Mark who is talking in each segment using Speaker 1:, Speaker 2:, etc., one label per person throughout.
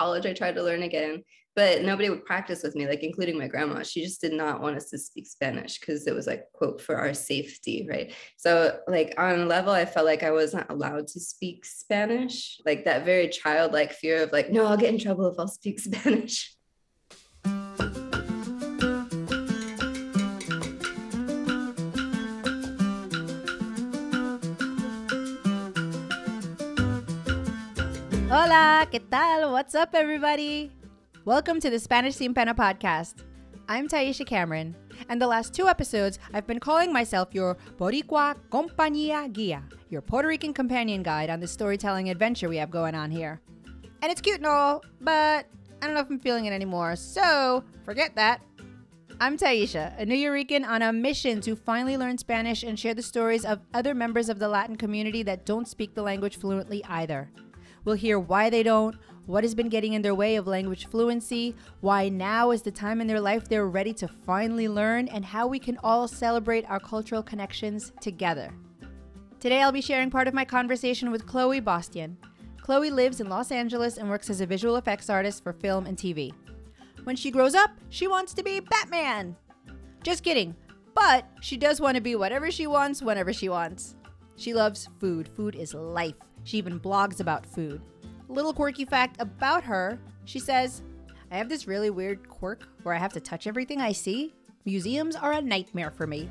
Speaker 1: college, I tried to learn again, but nobody would practice with me, like including my grandma. She just did not want us to speak Spanish because it was like, quote, for our safety, right? So, like, on a level, I felt like I wasn't allowed to speak Spanish, like that very childlike fear of, like, no, I'll get in trouble if I'll speak Spanish.
Speaker 2: Hola, ¿qué tal? What's up, everybody? Welcome to the Spanish Sin Pena podcast. I'm Taisha Cameron, and the last two episodes, I've been calling myself your Boricua Compañía Guía, your Puerto Rican companion guide on the storytelling adventure we have going on here. And it's cute and all, but I don't know if I'm feeling it anymore, so forget that. I'm Taisha, a Nuyorican on a mission to finally learn Spanish and share the stories of other members of the Latin community that don't speak the language fluently either. We'll hear why they don't, what has been getting in their way of language fluency, why now is the time in their life they're ready to finally learn, and how we can all celebrate our cultural connections together. Today, I'll be sharing part of my conversation with Chloe Bostian. Chloe lives in Los Angeles and works as a visual effects artist for film and TV. When she grows up, she wants to be Batman. Just kidding, but she does want to be whatever she wants whenever she wants. She loves food. Food is life. She even blogs about food. Little quirky fact about her she says, I have this really weird quirk where I have to touch everything I see. Museums are a nightmare for me.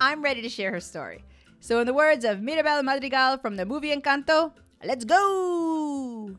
Speaker 2: I'm ready to share her story. So, in the words of Mirabel Madrigal from the movie Encanto, let's go!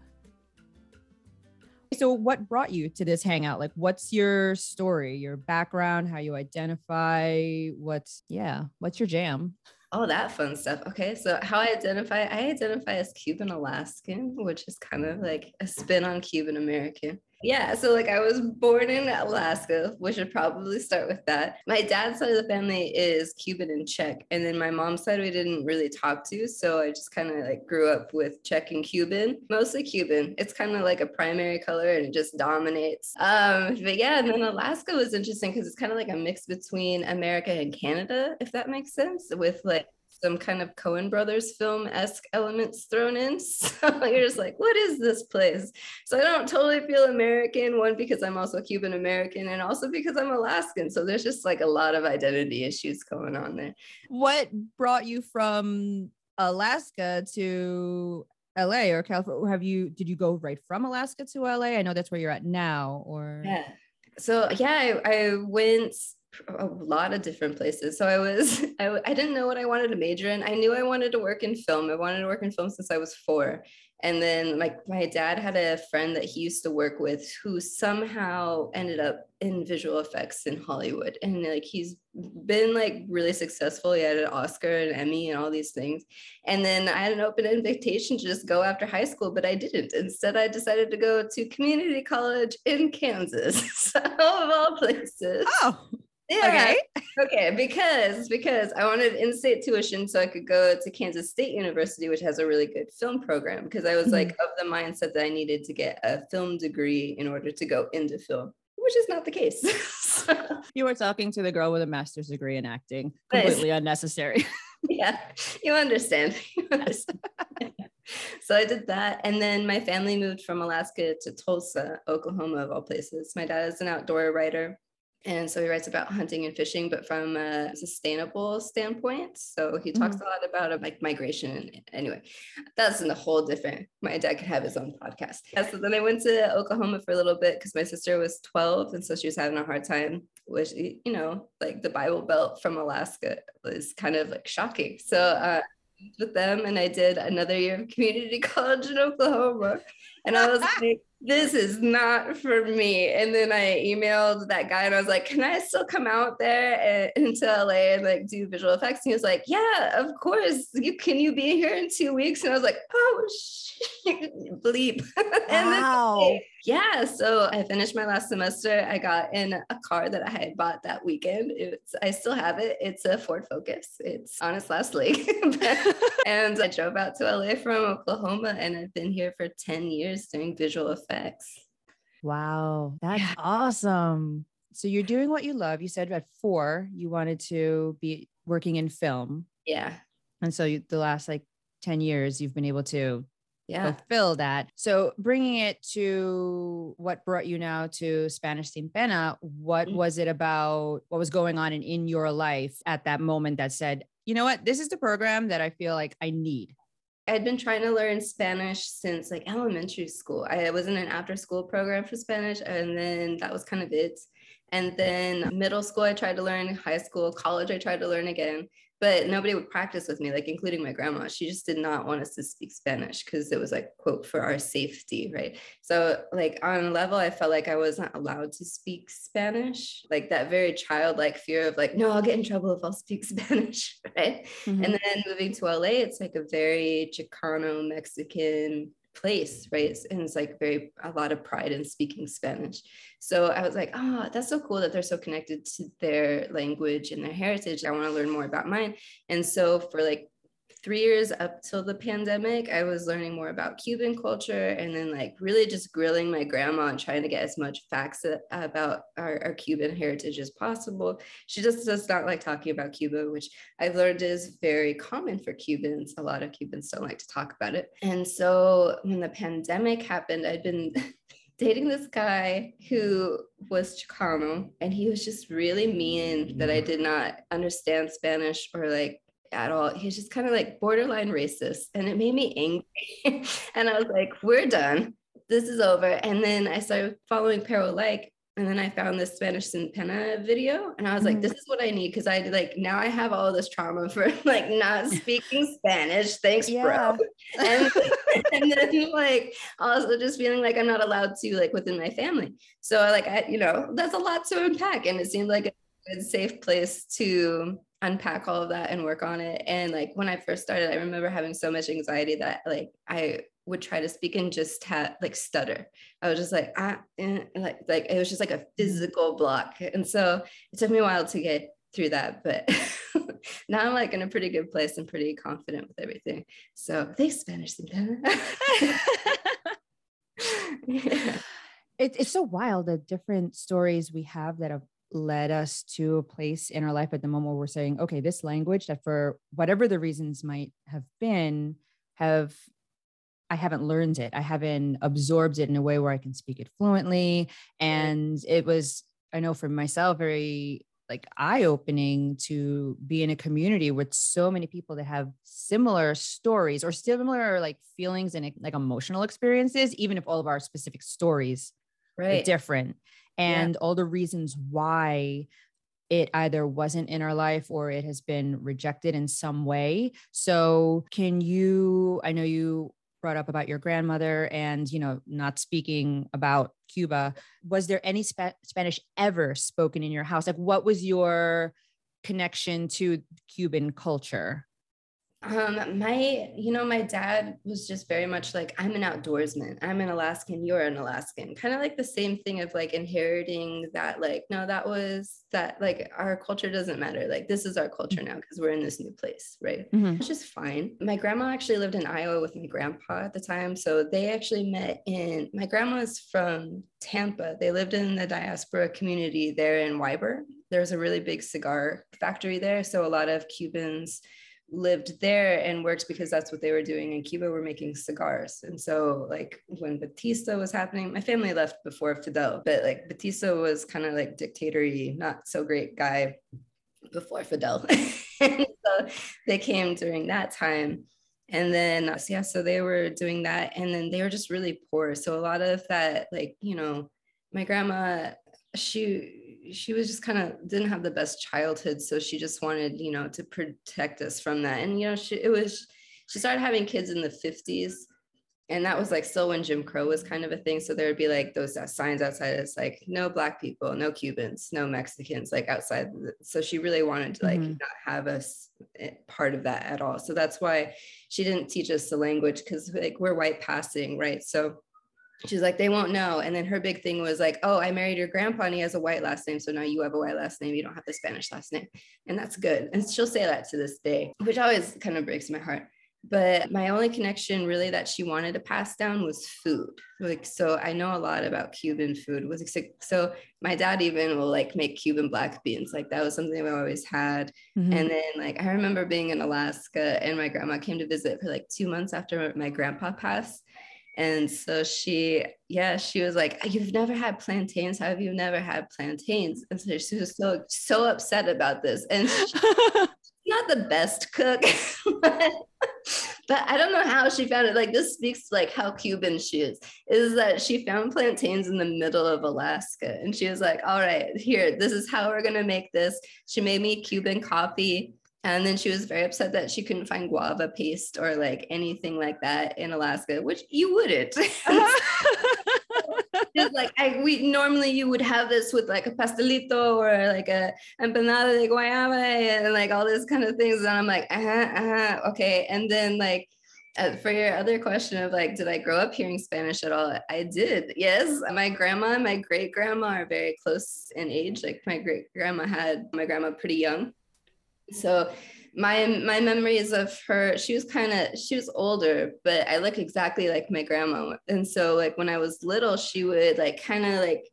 Speaker 3: So, what brought you to this hangout? Like, what's your story, your background, how you identify? What's, yeah, what's your jam?
Speaker 1: Oh, that fun stuff. Okay. So, how I identify, I identify as Cuban Alaskan, which is kind of like a spin on Cuban American. Yeah. So, like, I was born in Alaska, We should probably start with that. My dad's side of the family is Cuban and Czech. And then my mom's side, we didn't really talk to. So, I just kind of like grew up with Czech and Cuban, mostly Cuban. It's kind of like a primary color and it just dominates. Um, but yeah. And then Alaska was interesting because it's kind of like a mix between America and Canada, if that makes sense, with like some kind of Coen Brothers film esque elements thrown in. So you're just like, what is this place? So I don't totally feel American, one, because I'm also Cuban American, and also because I'm Alaskan. So there's just like a lot of identity issues going on there.
Speaker 3: What brought you from Alaska to LA or California? Have you, did you go right from Alaska to LA? I know that's where you're at now, or?
Speaker 1: Yeah. So yeah, I, I went a lot of different places. So I was, I, I didn't know what I wanted to major in. I knew I wanted to work in film. I wanted to work in film since I was four. And then like my dad had a friend that he used to work with who somehow ended up in visual effects in Hollywood. And like he's been like really successful. He had an Oscar and Emmy and all these things. And then I had an open invitation to just go after high school, but I didn't. Instead, I decided to go to community college in Kansas, so, of all places.
Speaker 3: Oh.
Speaker 1: Yeah. Okay. okay. Because because I wanted in-state tuition so I could go to Kansas State University, which has a really good film program. Because I was mm-hmm. like of the mindset that I needed to get a film degree in order to go into film, which is not the case.
Speaker 3: you were talking to the girl with a master's degree in acting. Completely nice. unnecessary.
Speaker 1: yeah, you understand. You understand. so I did that. And then my family moved from Alaska to Tulsa, Oklahoma, of all places. My dad is an outdoor writer. And so he writes about hunting and fishing, but from a sustainable standpoint. So he talks mm-hmm. a lot about uh, like migration. Anyway, that's in a whole different. My dad could have his own podcast. Yeah, so then I went to Oklahoma for a little bit because my sister was 12, and so she was having a hard time. Which you know, like the Bible Belt from Alaska was kind of like shocking. So uh, with them, and I did another year of community college in Oklahoma, and I was like this is not for me. And then I emailed that guy and I was like, can I still come out there and, into LA and like do visual effects? And he was like, yeah, of course. You can you be here in two weeks? And I was like, oh shit, bleep.
Speaker 3: Wow.
Speaker 1: yeah. So I finished my last semester. I got in a car that I had bought that weekend. It's I still have it. It's a Ford Focus. It's on its last leg. and I drove out to LA from Oklahoma and I've been here for 10 years doing visual effects.
Speaker 3: Wow, that's yeah. awesome. So you're doing what you love. You said at four you wanted to be working in film.
Speaker 1: Yeah.
Speaker 3: And so you, the last like 10 years you've been able to
Speaker 1: Yeah.
Speaker 3: fulfill that. So bringing it to what brought you now to Spanish Sin Pena, what
Speaker 1: Mhm.
Speaker 3: was it about? What was going on in, in your life at that moment that said, you know what, this is the program that I feel like I need.
Speaker 1: I'd been trying to learn Spanish since like elementary school. I was in an after school program for Spanish, and then that was kind of it. And then middle school, I tried to learn, high school, college, I tried to learn again, but nobody would practice with me, like including my grandma. She just did not want us to speak Spanish because it was like, quote, for our safety, right? So, like, on a level, I felt like I wasn't allowed to speak Spanish, like that very childlike fear of, like, no, I'll get in trouble if I'll speak Spanish, right?
Speaker 3: Mm-hmm.
Speaker 1: And then moving to LA, it's like a very Chicano Mexican place, right? And it's like very a lot of pride in speaking Spanish. So I was like, oh, that's so cool that they're so connected to their language and their heritage. I want to learn more about mine. And so for like three years up till the pandemic, I was learning more about Cuban culture and then like really just grilling my grandma and trying to get as much facts about our, our Cuban heritage as possible. She just does not like talking about Cuba, which I've learned is very common for Cubans. A lot of Cubans don't like to talk about it. And so when the pandemic happened, I'd been dating this guy who was Chicano and he was just really mean that I did not understand Spanish or like at all. He's just kind of like borderline racist and it made me angry. and I was like, we're done. This is over. And then I started following Pero Like and then I found this Spanish Sin video and I was like,
Speaker 3: Mhm.
Speaker 1: this is what I need because I like now I have all this trauma for like not speaking Spanish. Thanks,
Speaker 2: Yeah.
Speaker 1: bro. And, and then like also just feeling like I'm not allowed to like within my family. So like I, you know, that's a lot to unpack. And it seemed like a good safe place to unpack all of that and work on it. And like when I first started, I remember having so much anxiety that like I would try to speak and just have like stutter. I was just like, ah, eh, like, like it was just like a physical block. And so it took me a while to get through that, but now I'm like in a pretty good place and pretty confident with everything. So thanks, Spanish. Cynthia. yeah.
Speaker 3: it, it's so wild the different stories we have that have led us to a place in our life at the moment where we're saying okay this language that for whatever the reasons might have been have i haven't learned it. I haven't absorbed it in a way where i can speak it fluently. And it was i know for myself very like eye opening to be in a community with so many people that have similar stories or similar like feelings and like emotional experiences even if all of our specific stories are
Speaker 1: Right.
Speaker 3: Different
Speaker 1: Yeah.
Speaker 3: and all the reasons why it either wasn't in our life or it has been rejected in some way. So, can you? I know you brought up about your grandmother and you know not speaking about Cuba. Was there any spa- Spanish ever spoken in your house? Like, what was your connection to Cuban culture?
Speaker 1: Um, my, you know, my dad was just very much like, I'm an outdoorsman. I'm an Alaskan, you're an Alaskan. Kind of like the same thing of like inheriting that, like, no, that was that, like, our culture doesn't matter. Like, this is our culture now because we're in this new place, right? which is fine. My grandma actually lived in Iowa with my grandpa at the time. So they actually met in, my grandma's from Tampa. They lived in the diaspora community there in Ybor. There's a really big cigar factory there. So a lot of Cubans lived there and worked because that's what they were doing in Cuba were making cigars. And so like when Batista was happening, my family left before Fidel, but like Batista was kind of like dictatory, not so great guy before Fidel. and so they came during that time. And then, uh, so yeah, so they were doing that. And then they were just really poor. So a lot of that, like, you know, my grandma, she, she was just kind of didn't have the best childhood. So she just wanted, you know, to protect us from that. And, you know, she, it was, she started having kids in the 50s and that was like still when Jim Crow was kind of a thing. So there would be like those uh, signs outside. It's like no black people, no Cubans, no Mexicans, like outside. So she really wanted to like
Speaker 3: Mhm.
Speaker 1: not have us eh, part of that at all. So that's why she didn't teach us the language because like we're white passing, right? So she's like they won't know. And then her big thing was like, oh, I married your grandpa and he has a white last name, so now you have a white last name. You don't have the Spanish last name, and that's good. And she'll say that to this day, which always kind of breaks my heart. but my only connection really that she wanted to pass down was food like so i know a lot about cuban food was so my dad even will like make cuban black beans like that was something we always had mm-hmm. and then like i remember being in alaska and my grandma came to visit for like two months after my grandpa passed and so she yeah she was like you've never had plantains how have you never had plantains and so she was so so upset about this and she, not the best cook but, but I don't know how she found it. Like this speaks to like how Cuban she is. Is that she found plantains in the middle of Alaska, and she was like, "All right, here, this is how we're gonna make this." She made me Cuban coffee, and then she was very upset that she couldn't find guava paste or like anything like that in Alaska, which you wouldn't. just like I, we normally you would have this with like a pastelito or like a empanada de guayaba and like all this kind of things. And I'm like, uh-huh, uh-huh, okay. And then like uh, for your other question of like, did I grow up hearing Spanish at all? I did. Yes. My grandma and my great grandma are very close in age. Like my great grandma had my grandma pretty young. So my my memories of her she was kind of she was older but i look exactly like my grandma and so like when i was little she would like kind of like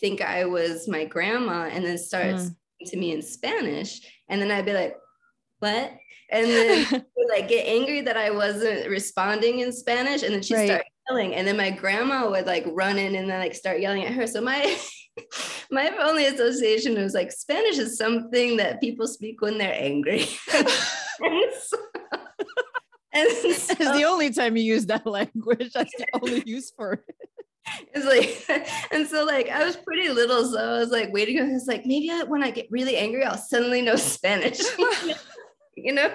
Speaker 1: think i was my grandma and then start mm. to me in spanish and then i'd be like what and then would, like get angry that i wasn't responding in spanish and then she right. started yelling and then my grandma would like run in and then like start yelling at her so my my only association was like Spanish is something that people speak when they're angry. and
Speaker 3: and so, it's the only time you use that language. That's the only use for it.
Speaker 1: It's like, and so like I was pretty little, so I was like waiting. I was like, maybe I, when I get really angry, I'll suddenly know Spanish you know?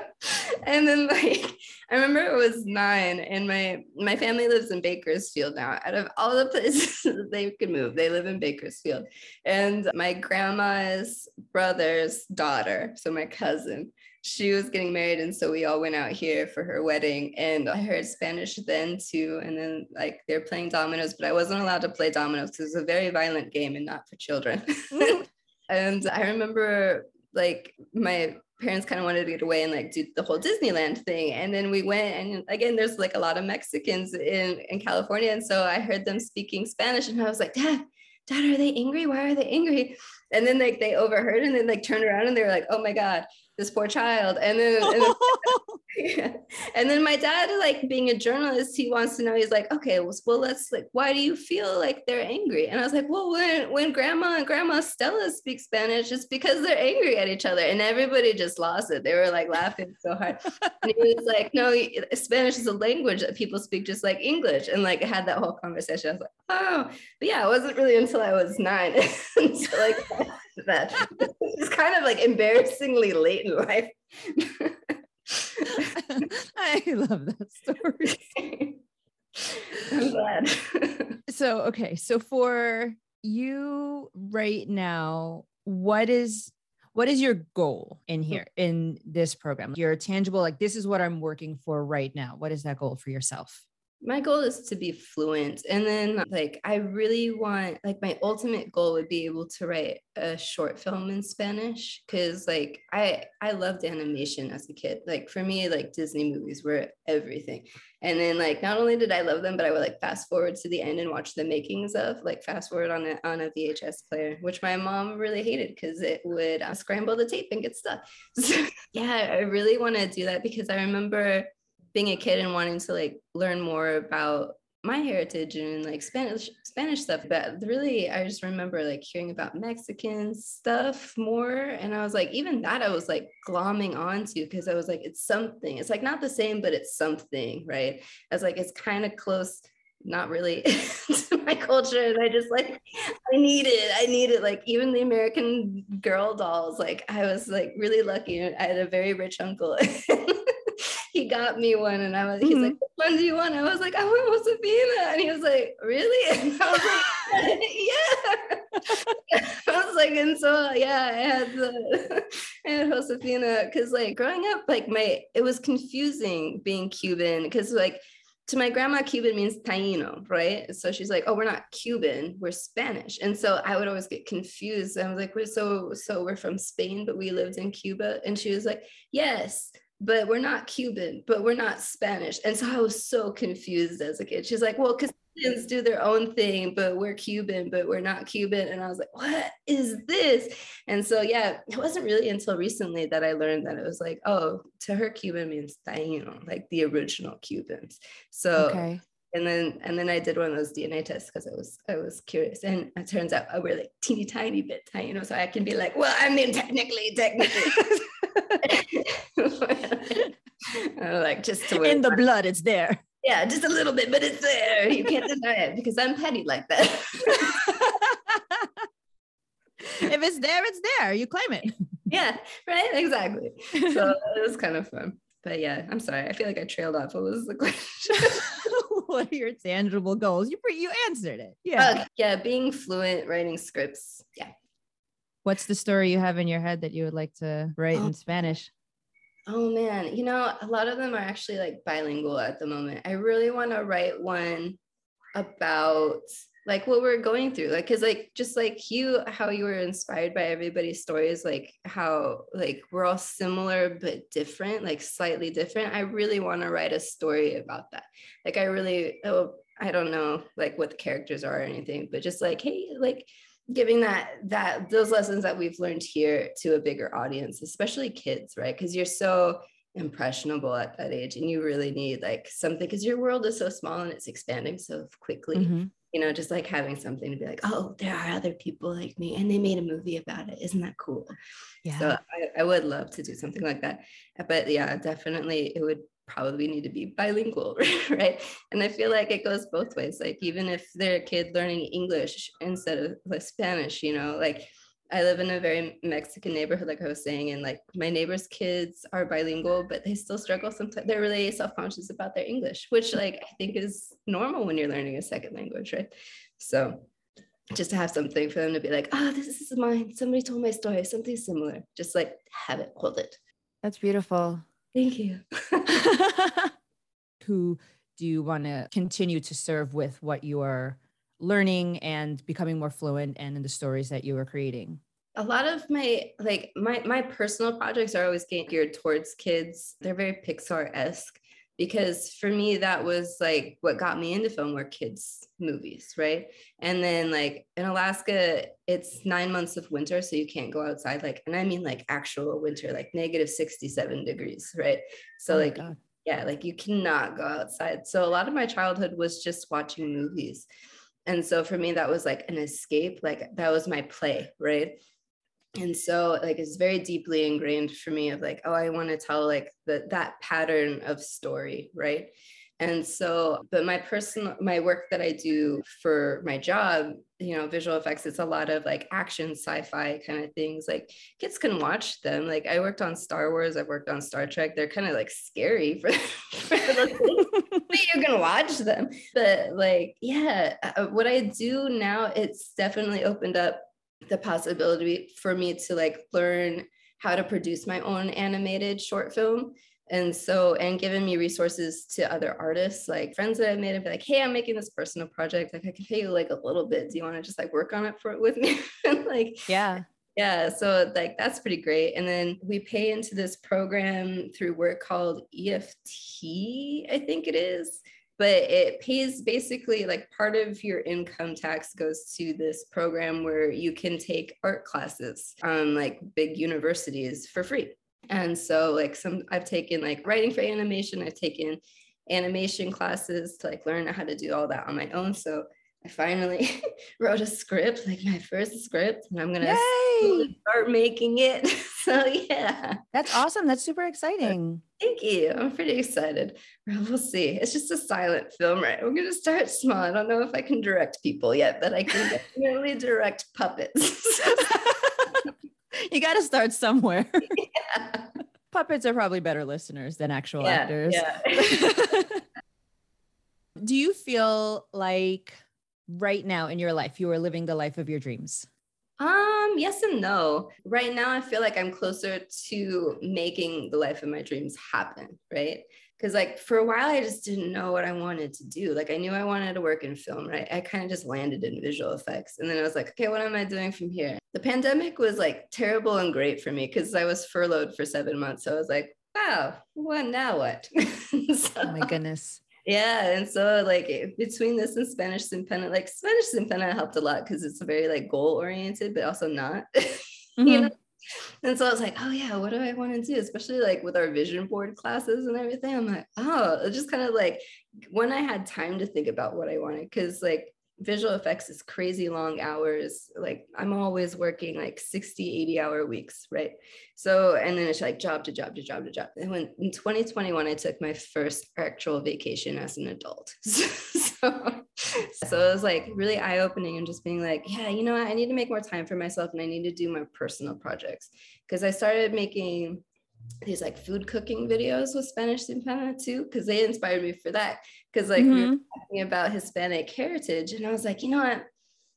Speaker 1: And then like i remember it was nine and my my family lives in bakersfield now. Out of all the places they could move they live in bakersfield. And my grandma's brother's daughter so my cousin she was getting married. And so we all went out here for her wedding and i heard spanish then too. And then like they're playing dominoes but i wasn't allowed to play dominoes because it's a very violent game and not for children. And i remember like my parents kind of wanted to get away and like do the whole Disneyland thing. And then we went and again, there's like a lot of Mexicans in, in California. And so I heard them speaking Spanish and I was like, Dad, Dad, are they angry? Why are they angry? And then like they overheard and then like turned around and they were like, oh my God, this poor child. And then, and then, yeah. and then my dad, like being a journalist, he wants to know, he's like, okay, well, well, let's like, why do you feel like they're angry? And I was like, well, when, when grandma and grandma Stella speak Spanish, it's because they're angry at each other. And everybody just lost it. They were like laughing so hard. and he was like, no, Spanish is a language that people speak just like English. And like, I had that whole conversation. I was like, oh, but yeah, it wasn't really until I was nine. so like, that it's kind of like embarrassingly late in life.
Speaker 3: I love that story.
Speaker 1: I'm glad.
Speaker 3: so, okay. So for you right now, what is what is your goal in here in this program? Your tangible, like this is what I'm working for right now. What is that goal for yourself?
Speaker 1: My goal is to be fluent and then like i really want like my ultimate goal would be able to write a short film in spanish because like i i loved animation as a kid. Like for me like disney movies were everything. And then like not only did i love them but i would like fast forward to the end and watch the makings of like fast forward on a, on a vhs player which my mom really hated because it would uh, scramble the tape and get stuck. So, yeah. I really want to do that because i remember being a kid and wanting to like learn more about my heritage and like Spanish Spanish stuff. But really, I just remember like hearing about Mexican stuff more, and I was like, even that I was like glomming onto because I was like, it's something. It's like not the same, but it's something, right? I was like, it's kind of close. Not really to my culture, and I just like I need it. I need it. Like even the American Girl dolls. Like I was like really lucky. I had a very rich uncle. he got me one and I was, he's mm-hmm. like, which one do you want? I was like, I want Josefina. And he was like, really? And I was like, yeah. I was like, and so, yeah, I had the, I had Josefina. Cause like growing up, like my, it was confusing being Cuban. Cause like, to my grandma, Cuban means Taino, right? So she's like, "Oh, we're not Cuban, we're Spanish." And so I would always get confused. I was like, "We're so so we're from Spain, but we lived in Cuba." And she was like, "Yes, but we're not Cuban, but we're not Spanish. And so I was so confused as a kid. She's like, well, Castilians do their own thing, but we're Cuban, but we're not Cuban. And I was like, what is this? And so, yeah, it wasn't really until recently that I learned that it was like, oh, to her, Cuban means taino, like the original Cubans. So, okay. And then, and then I did one of those DNA tests because I was, I was curious, and it turns out I we're like teeny tiny bit you know. So I can be like, well, I mean, technically, technically, like just to
Speaker 3: in the blood, it's there.
Speaker 1: Yeah, just a little bit, but it's there. You can't deny it because I'm petty like that.
Speaker 3: if it's there, it's there. You claim it.
Speaker 1: Yeah, right. Exactly. So it was kind of fun. But yeah, I'm sorry. I feel like I trailed off. What was the question?
Speaker 3: what are your tangible goals? You you answered it. Yeah.
Speaker 1: Uh, yeah, being fluent, writing scripts. Yeah.
Speaker 3: What's the story you have in your head that you would like to write oh. in Spanish?
Speaker 1: Oh man, you know, a lot of them are actually like bilingual at the moment. I really want to write one about like what we're going through like because like just like you how you were inspired by everybody's stories like how like we're all similar but different like slightly different. I really want to write a story about that. Like i really oh, i don't know like what the characters are or anything but just like hey like giving that that those lessons that we've learned here to a bigger audience especially kids right? Because you're so impressionable at that age and you really need like something because your world is so small and it's expanding so quickly mm-hmm. you know just like having something to be like oh there are other people like me and they made a movie about it. Isn't that cool? Yeah. So I, I would love to do something like that. But yeah definitely it would probably need to be bilingual, right? And I feel like it goes both ways. Like even if they're a kid learning English instead of like Spanish, you know, like I live in a very Mexican neighborhood, like I was saying, and like my neighbors' kids are bilingual, but they still struggle sometimes. They're really self-conscious about their English, which like I think is normal when you're learning a second language, right? So just to have something for them to be like, oh, this is mine. Somebody told my story, something similar. Just like have it, hold it.
Speaker 3: That's beautiful.
Speaker 1: Thank you.
Speaker 3: Who do you want to continue to serve with what you are learning and becoming more fluent and in the stories that you are creating?
Speaker 1: A lot of my like my my personal projects are always geared towards kids. They're very Pixar-esque because for me that was like what got me into film were kids movies right? And then like in alaska it's nine months of winter so you can't go outside like and i mean like actual winter like negative 67 degrees right? So oh like God. yeah like you cannot go outside. So a lot of my childhood was just watching movies. And so for me that was like an escape like that was my play right and so like it's very deeply ingrained for me of like oh i want to tell like the, that pattern of story right? And so but my personal my work that i do for my job you know visual effects it's a lot of like action sci-fi kind of things like kids can watch them. Like i worked on star wars i've worked on star trek they're kind of like scary for, for but you can watch them. But like yeah uh, what i do now it's definitely opened up the possibility for me to like learn how to produce my own animated short film. And so and giving me resources to other artists like friends that i've made and be like hey i'm making this personal project. Like i can pay you like a little bit. Do you want to just like work on it for with me? Like
Speaker 3: yeah.
Speaker 1: yeah so like that's pretty great. And then we pay into this program through work called eft i think it is but it pays basically like part of your income tax goes to this program where you can take art classes on like big universities for free. And so like some I've taken like writing for animation, I've taken animation classes to like learn how to do all that on my own. So I finally wrote a script, like my first script, and I'm gonna start making it. so yeah.
Speaker 3: That's awesome. That's super exciting.
Speaker 1: Thank you. I'm pretty excited. We'll see. It's just a silent film, right? We're gonna start small. I don't know if I can direct people yet, but I can definitely direct puppets.
Speaker 3: you gotta start somewhere. Yeah. Puppets are probably better listeners than actual yeah, actors. Yeah. Do you feel like right now in your life you are living the life of your dreams?
Speaker 1: Um, yes and no. Right now I feel like I'm closer to making the life of my dreams happen, right? Because like for a while I just didn't know what I wanted to do. Like I knew I wanted to work in film, right? I kind of just landed in visual effects. And then I was like, okay, what am I doing from here? The pandemic was like terrible and great for me because I was furloughed for seven months. So I was like, wow, well, now what?
Speaker 3: so, oh my goodness.
Speaker 1: Yeah. And so like between this and Spanish Pena, like Spanish Pena helped a lot because it's very like goal oriented, but also not. Mm-hmm. you know? And so I was like, oh yeah, what do I want to do? Especially like with our vision board classes and everything. I'm like, oh, it just kind of like when I had time to think about what I wanted, because like visual effects is crazy long hours. Like i'm always working like 60 80 hour weeks right? So and then it's like job to job to job to job. And when in 2021 i took my first actual vacation as an adult. So, so it was like really eye-opening and just being like yeah you know what? i need to make more time for myself and i need to do my personal projects. Because i started making these like food cooking videos with Spanish Sin Pena too, because they inspired me for that. Because like mm-hmm. we were talking about Hispanic heritage, and I was like, you know what?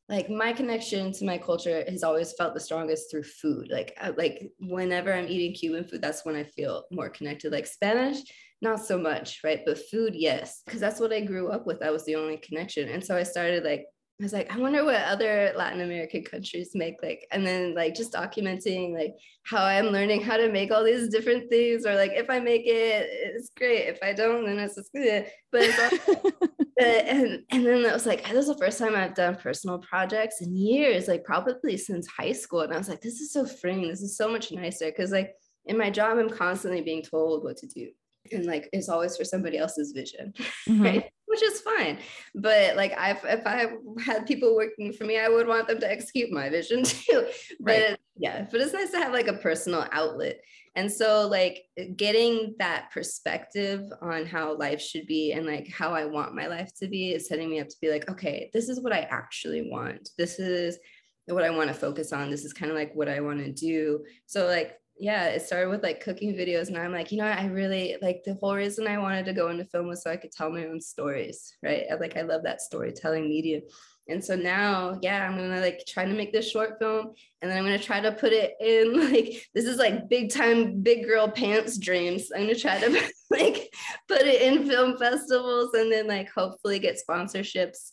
Speaker 1: Like my connection to my culture has always felt the strongest through food. Like I, like whenever I'm eating Cuban food, that's when I feel more connected. Like Spanish, not so much, right? But food, yes, because that's what I grew up with. That was the only connection. And so I started like I was like, I wonder what other Latin American countries make like, and then like just documenting like how I'm learning how to make all these different things, or like if I make it, it's great. If I don't, then it's just good. But and and then it was like this is the first time I've done personal projects in years, like probably since high school. And I was like, this is so freeing. This is so much nicer because like in my job, I'm constantly being told what to do and like it's always for somebody else's vision mm-hmm. right which is fine. But like i if i had people working for me i would want them to execute my vision too. But right. yeah but it's nice to have like a personal outlet. And so like getting that perspective on how life should be and like how i want my life to be is setting me up to be like okay this is what i actually want. This is what i want to focus on. This is kind of like what i want to do. So like yeah, it started with like cooking videos. And I'm like, you know, I really like the whole reason I wanted to go into film was so I could tell my own stories, right? I, like, I love that storytelling medium. And so now, yeah, I'm gonna like try to make this short film and then I'm gonna try to put it in like this is like big time big girl pants dreams. I'm gonna try to like put it in film festivals and then like hopefully get sponsorships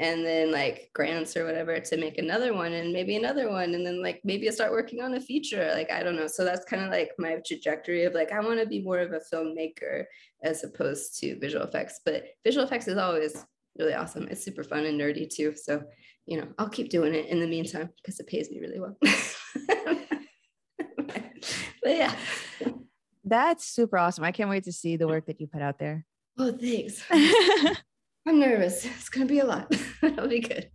Speaker 1: and then like grants or whatever to make another one and maybe another one and then like maybe I start working on a feature like I don't know. So that's kind of like my trajectory of like I want to be more of a filmmaker as opposed to visual effects but visual effects is always really awesome. It's super fun and nerdy too so you know I'll keep doing it in the meantime because it pays me really well. But yeah.
Speaker 3: That's super awesome. I can't wait to see the work that you put out there.
Speaker 1: Oh thanks I'm nervous. It's going to be a lot. It'll be good.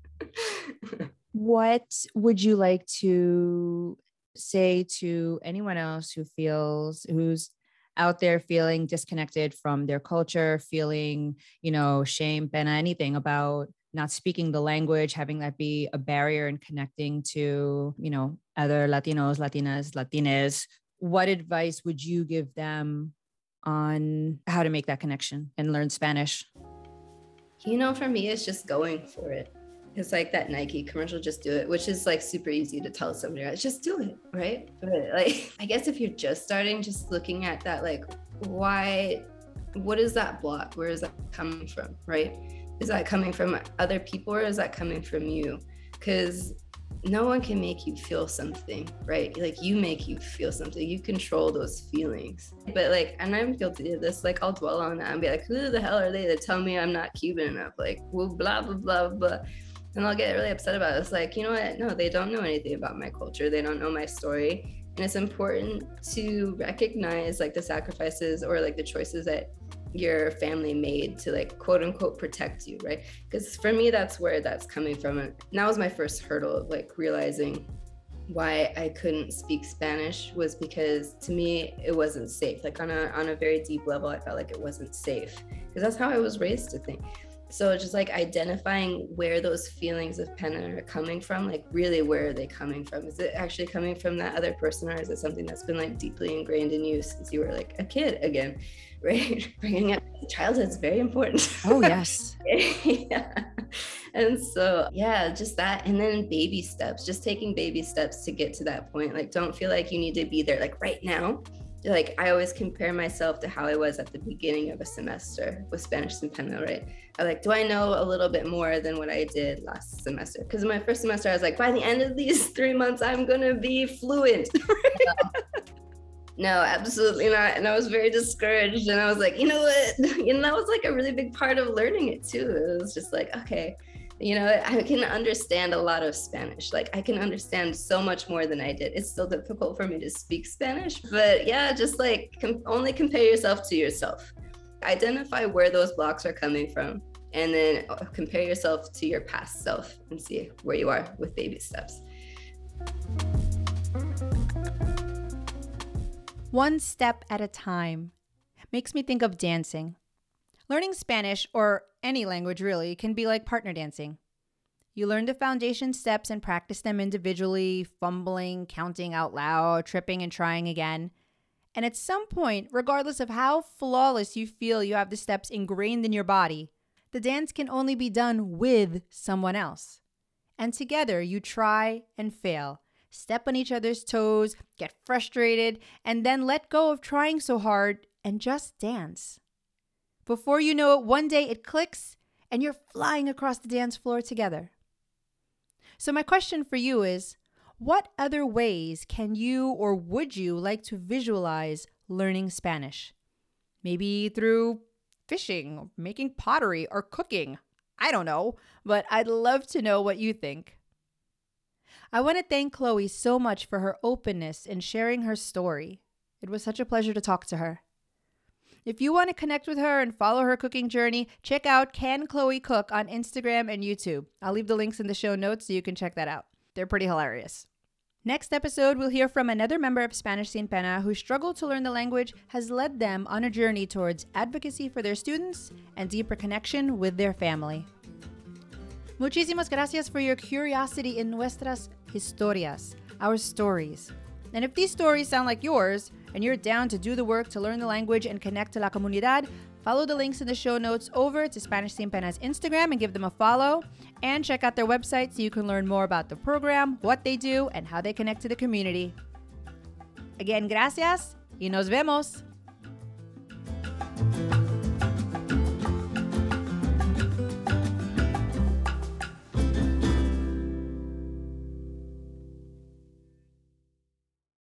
Speaker 3: what would you like to say to anyone else who feels, who's out there feeling disconnected from their culture, feeling, you know, shame, pena, anything about not speaking the language, having that be a barrier in connecting to, you know, other Latinos, Latinas, Latines, what advice would you give them on how to make that connection and learn Spanish?
Speaker 1: You know, for me, it's just going for it. It's like that Nike commercial, just do it, which is like super easy to tell somebody, right? Just do it, right? But like, I guess if you're just starting, just looking at that, like, why, what is that block? Where is that coming from, right? Is that coming from other people or is that coming from you? Because no one can make you feel something, right? Like you make you feel something. You control those feelings. But like, and I'm guilty of this. Like, I'll dwell on that and be like, who the hell are they to tell me I'm not Cuban enough? Like, well, blah blah blah blah. And I'll get really upset about it. It's like, you know what? No, they don't know anything about my culture. They don't know my story. And it's important to recognize like the sacrifices or like the choices that your family made to like quote unquote protect you, right? Because for me, that's where that's coming from. And that was my first hurdle of like realizing why I couldn't speak Spanish was because to me it wasn't safe. Like on a on a very deep level, I felt like it wasn't safe because that's how I was raised to think. So just like identifying where those feelings of pena are coming from, like really where are they coming from? Is it actually coming from that other person or is it something that's been like deeply ingrained in you since you were like a kid again? right? Bringing up childhood is very important.
Speaker 3: Oh, yes.
Speaker 1: yeah. And so, yeah, just that. And then baby steps, just taking baby steps to get to that point. Like, don't feel like you need to be there like right now. Like, I always compare myself to how I was at the beginning of a semester with Spanish Pena, right? I like, do I know a little bit more than what I did last semester? Because in my first semester, I was like, by the end of these three months, I'm going to be fluent. No, absolutely not. And I was very discouraged. And I was like, you know what? And that was like a really big part of learning it too. It was just like, okay, you know, I can understand a lot of Spanish. Like I can understand so much more than I did. It's still difficult for me to speak Spanish, but yeah, just like com- only compare yourself to yourself. Identify where those blocks are coming from and then uh, compare yourself to your past self and see where you are with baby steps.
Speaker 2: One step at a time makes me think of dancing. Learning Spanish, or any language really, can be like partner dancing. You learn the foundation steps and practice them individually, fumbling, counting out loud, tripping, and trying again. And at some point, regardless of how flawless you feel you have the steps ingrained in your body, the dance can only be done with someone else. And together you try and fail, step on each other's toes, get frustrated, and then let go of trying so hard and just dance. Before you know it, one day it clicks and you're flying across the dance floor together. So, my question for you is what other ways can you or would you like to visualize learning Spanish? Maybe through fishing, making pottery, or cooking. I don't know, but I'd love to know what you think. I want to thank Chloe so much for her openness in sharing her story. It was such a pleasure to talk to her. If you want to connect with her and follow her cooking journey, check out Can Chloe Cook on Instagram and YouTube. I'll leave the links in the show notes so you can check that out. They're pretty hilarious. Next episode, we'll hear from another member of Spanish Sin Pena who struggled to learn the language has led them on a journey towards advocacy for their students and deeper connection with their family. Muchísimas gracias for your curiosity in nuestras historias, our stories. And if these stories sound like yours, and you're down to do the work to learn the language and connect to la comunidad, follow the links in the show notes over to Spanish Sin Pena's Instagram and give them a follow. And check out their website so you can learn more about the program, what they do, and how they connect to the community. Again, gracias y nos vemos.